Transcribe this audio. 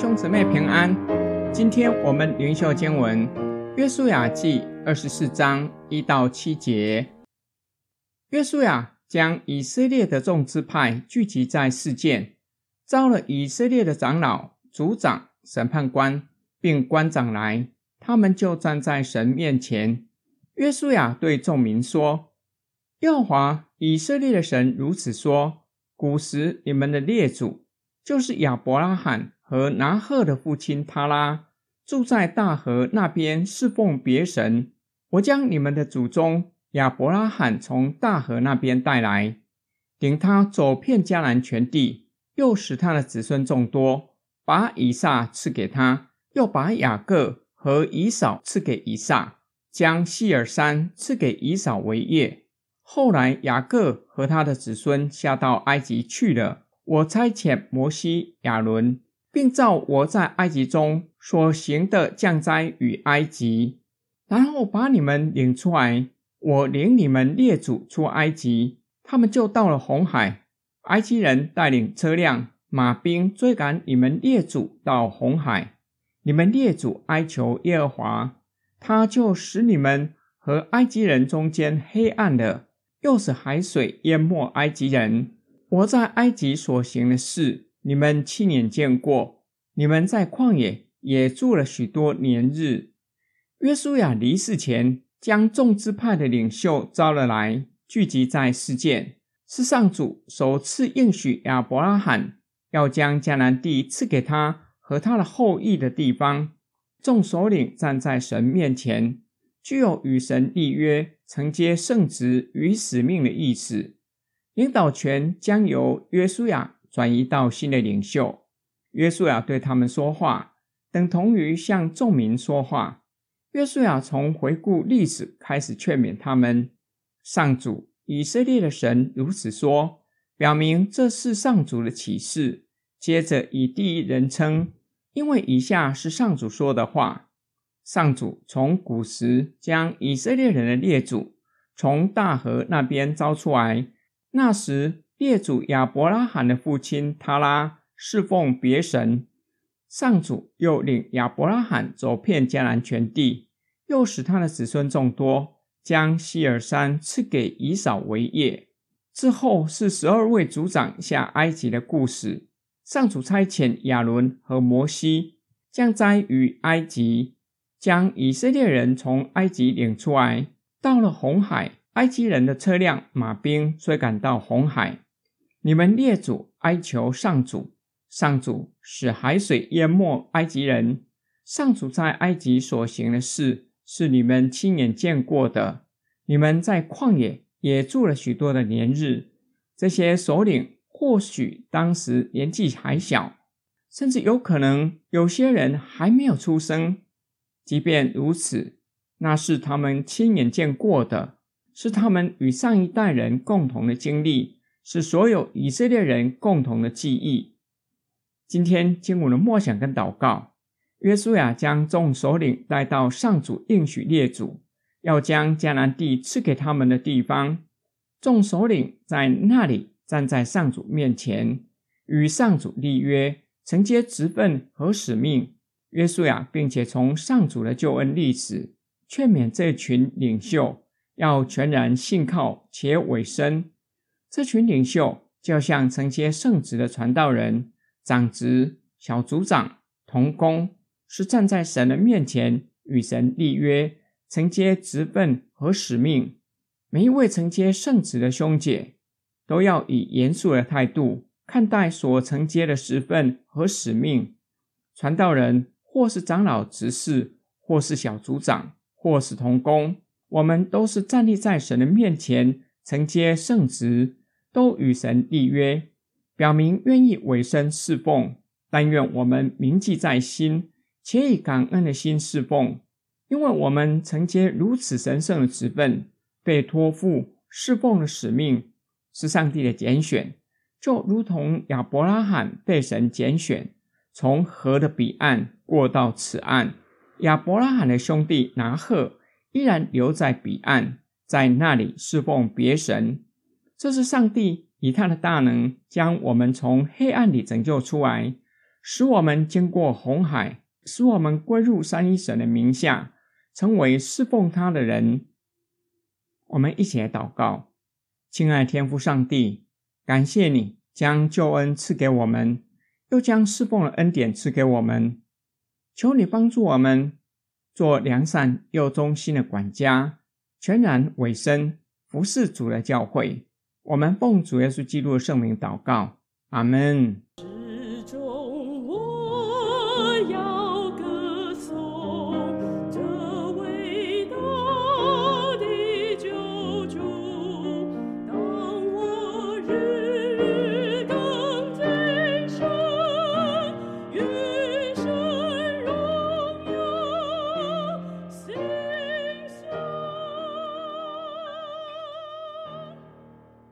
兄姊妹平安。今天我们灵修经文《约书亚记》二十四章一到七节。约书亚将以色列的众支派聚集在示剑，召了以色列的长老、族长、审判官，并官长来，他们就站在神面前。约书亚对众民说：“耶和华以色列的神如此说：古时你们的列祖。”就是亚伯拉罕和拿鹤的父亲他拉，住在大河那边侍奉别神。我将你们的祖宗亚伯拉罕从大河那边带来，领他走遍迦南全地，又使他的子孙众多，把以撒赐给他，又把雅各和以扫赐给以撒，将希珥山赐给以扫为业。后来雅各和他的子孙下到埃及去了。我差遣摩西、亚伦，并照我在埃及中所行的降灾与埃及，然后把你们领出来。我领你们列祖出埃及，他们就到了红海。埃及人带领车辆、马兵追赶你们列祖到红海。你们列祖哀求耶和华，他就使你们和埃及人中间黑暗了，又使海水淹没埃及人。我在埃及所行的事，你们亲眼见过。你们在旷野也住了许多年日。约书亚离世前，将众支派的领袖召了来，聚集在示剑，是上主首次应许亚伯拉罕要将迦南地赐给他和他的后裔的地方。众首领站在神面前，具有与神立约、承接圣职与使命的意思。领导权将由约书亚转移到新的领袖。约书亚对他们说话，等同于向众民说话。约书亚从回顾历史开始劝勉他们：上主以色列的神如此说，表明这是上主的启示。接着以第一人称，因为以下是上主说的话：上主从古时将以色列人的列祖从大河那边招出来。那时，列祖亚伯拉罕的父亲他拉侍奉别神，上主又领亚伯拉罕走遍迦南全地，又使他的子孙众多，将希尔山赐给以扫为业。之后是十二位族长下埃及的故事。上主差遣亚伦和摩西降灾于埃及，将以色列人从埃及领出来，到了红海。埃及人的车辆、马兵追赶到红海，你们列祖哀求上主，上主使海水淹没埃及人。上主在埃及所行的事，是你们亲眼见过的。你们在旷野也住了许多的年日。这些首领或许当时年纪还小，甚至有可能有些人还没有出生。即便如此，那是他们亲眼见过的。是他们与上一代人共同的经历，是所有以色列人共同的记忆。今天经文的默想跟祷告，约书亚将众首领带到上主应许列祖要将迦南地赐给他们的地方。众首领在那里站在上主面前，与上主立约，承接职分和使命。约书亚并且从上主的救恩历史劝勉这群领袖。要全然信靠且委身，这群领袖就像承接圣职的传道人、长执、小组长、同工，是站在神的面前与神立约，承接职分和使命。每一位承接圣职的兄姐，都要以严肃的态度看待所承接的职分和使命。传道人或是长老执事，或是小组长，或是同工。我们都是站立在神的面前，承接圣职，都与神立约，表明愿意委身侍奉。但愿我们铭记在心，且以感恩的心侍奉，因为我们承接如此神圣的职分，被托付侍奉的使命，是上帝的拣选，就如同亚伯拉罕被神拣选，从河的彼岸过到此岸。亚伯拉罕的兄弟拿鹤。依然留在彼岸，在那里侍奉别神。这是上帝以他的大能将我们从黑暗里拯救出来，使我们经过红海，使我们归入三一神的名下，成为侍奉他的人。我们一起来祷告，亲爱天父上帝，感谢你将救恩赐给我们，又将侍奉的恩典赐给我们。求你帮助我们做良善又忠心的管家，全然委身服侍主的教会。我们奉主耶稣基督的圣名祷告，阿门。